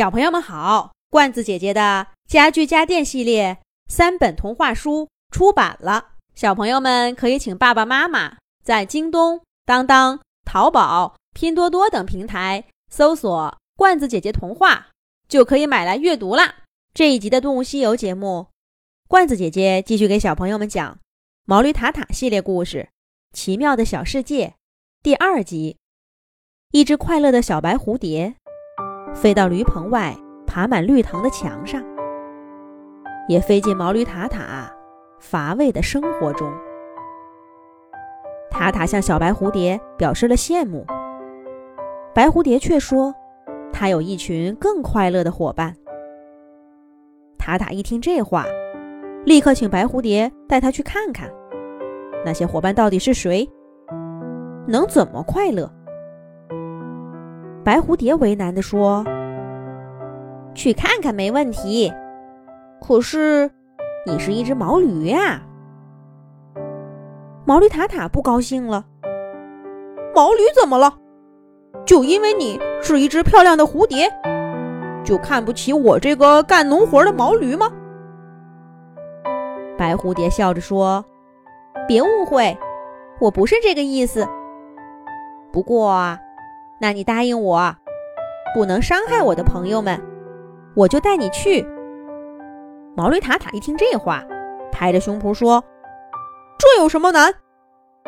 小朋友们好，罐子姐姐的家具家电系列三本童话书出版了，小朋友们可以请爸爸妈妈在京东、当当、淘宝、拼多多等平台搜索“罐子姐姐童话”，就可以买来阅读啦。这一集的《动物西游》节目，罐子姐姐继续给小朋友们讲《毛驴塔塔》系列故事《奇妙的小世界》第二集：一只快乐的小白蝴蝶。飞到驴棚外，爬满绿藤的墙上，也飞进毛驴塔塔乏味的生活中。塔塔向小白蝴蝶表示了羡慕，白蝴蝶却说：“它有一群更快乐的伙伴。”塔塔一听这话，立刻请白蝴蝶带他去看看，那些伙伴到底是谁，能怎么快乐。白蝴蝶为难地说：“去看看没问题，可是你是一只毛驴呀。”毛驴塔塔不高兴了：“毛驴怎么了？就因为你是一只漂亮的蝴蝶，就看不起我这个干农活的毛驴吗？”白蝴蝶笑着说：“别误会，我不是这个意思。不过啊。”那你答应我，不能伤害我的朋友们，我就带你去。毛驴塔塔一听这话，拍着胸脯说：“这有什么难？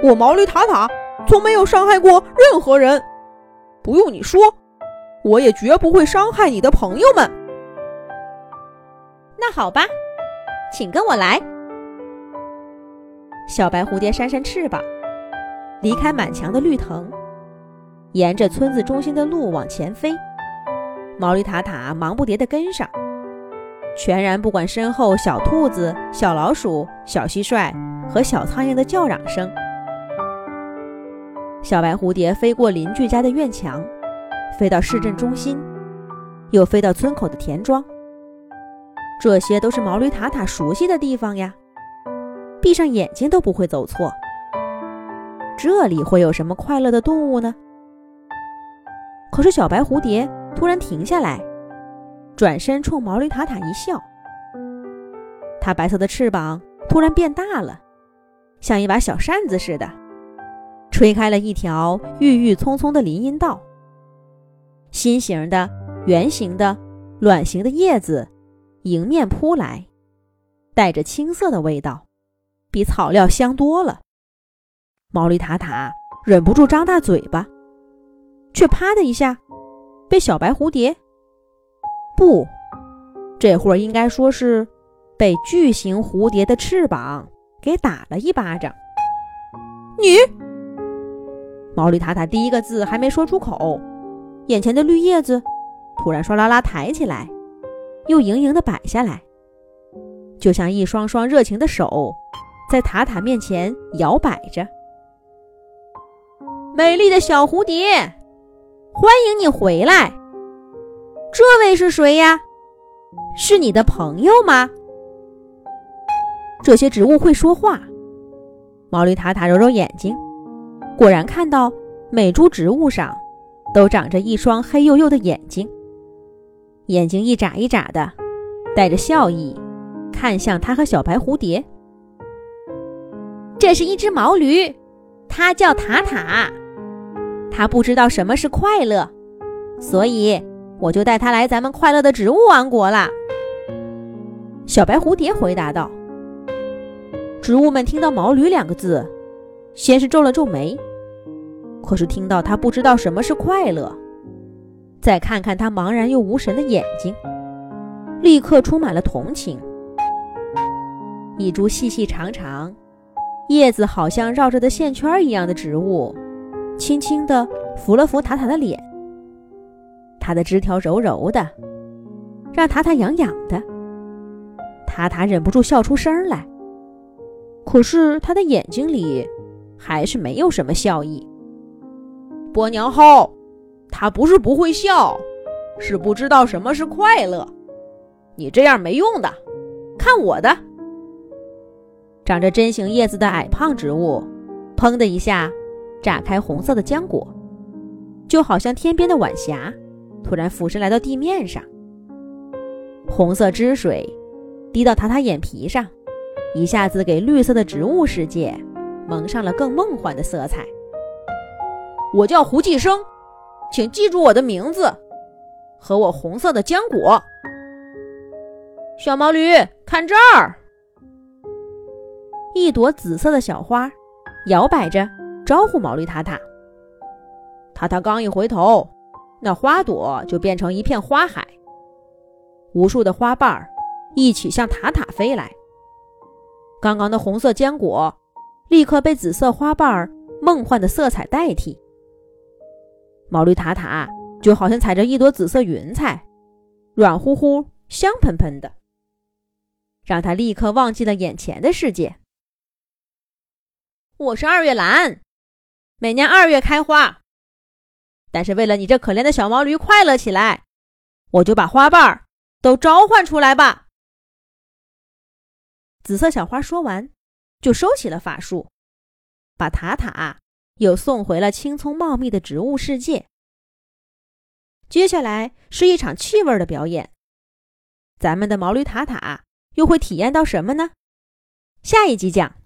我毛驴塔塔从没有伤害过任何人，不用你说，我也绝不会伤害你的朋友们。”那好吧，请跟我来。小白蝴蝶扇扇翅膀，离开满墙的绿藤。沿着村子中心的路往前飞，毛驴塔塔忙不迭地跟上，全然不管身后小兔子、小老鼠、小蟋蟀和小苍蝇的叫嚷声。小白蝴蝶飞过邻居家的院墙，飞到市镇中心，又飞到村口的田庄。这些都是毛驴塔塔熟悉的地方呀，闭上眼睛都不会走错。这里会有什么快乐的动物呢？可是，小白蝴蝶突然停下来，转身冲毛驴塔塔一笑。它白色的翅膀突然变大了，像一把小扇子似的，吹开了一条郁郁葱葱的林荫道。心形的、圆形的、卵形的叶子迎面扑来，带着青涩的味道，比草料香多了。毛驴塔塔忍不住张大嘴巴。却啪的一下，被小白蝴蝶不，这会儿应该说是被巨型蝴蝶的翅膀给打了一巴掌。你，毛驴塔塔第一个字还没说出口，眼前的绿叶子突然唰啦啦抬起来，又盈盈的摆下来，就像一双双热情的手，在塔塔面前摇摆着。美丽的小蝴蝶。欢迎你回来。这位是谁呀？是你的朋友吗？这些植物会说话。毛驴塔塔揉揉眼睛，果然看到每株植物上都长着一双黑黝黝的眼睛，眼睛一眨一眨的，带着笑意，看向他和小白蝴蝶。这是一只毛驴，它叫塔塔。他不知道什么是快乐，所以我就带他来咱们快乐的植物王国了。小白蝴蝶回答道。植物们听到“毛驴”两个字，先是皱了皱眉，可是听到他不知道什么是快乐，再看看他茫然又无神的眼睛，立刻充满了同情。一株细细长长、叶子好像绕着的线圈一样的植物。轻轻地扶了扶塔塔的脸，它的枝条柔柔的，让塔塔痒痒的。塔塔忍不住笑出声来，可是他的眼睛里还是没有什么笑意。波娘号，他不是不会笑，是不知道什么是快乐。你这样没用的，看我的！长着针形叶子的矮胖植物，砰的一下。炸开红色的浆果，就好像天边的晚霞，突然俯身来到地面上。红色汁水滴到塔塔眼皮上，一下子给绿色的植物世界蒙上了更梦幻的色彩。我叫胡继生，请记住我的名字和我红色的浆果。小毛驴，看这儿！一朵紫色的小花摇摆着，招呼毛驴塔塔。塔塔刚一回头，那花朵就变成一片花海，无数的花瓣儿一起向塔塔飞来。刚刚的红色坚果立刻被紫色花瓣儿梦幻的色彩代替。毛驴塔塔就好像踩着一朵紫色云彩，软乎乎、香喷喷的，让他立刻忘记了眼前的世界。我是二月兰，每年二月开花。但是为了你这可怜的小毛驴快乐起来，我就把花瓣都召唤出来吧。紫色小花说完，就收起了法术，把塔塔又送回了青葱茂密的植物世界。接下来是一场气味的表演，咱们的毛驴塔塔又会体验到什么呢？下一集讲。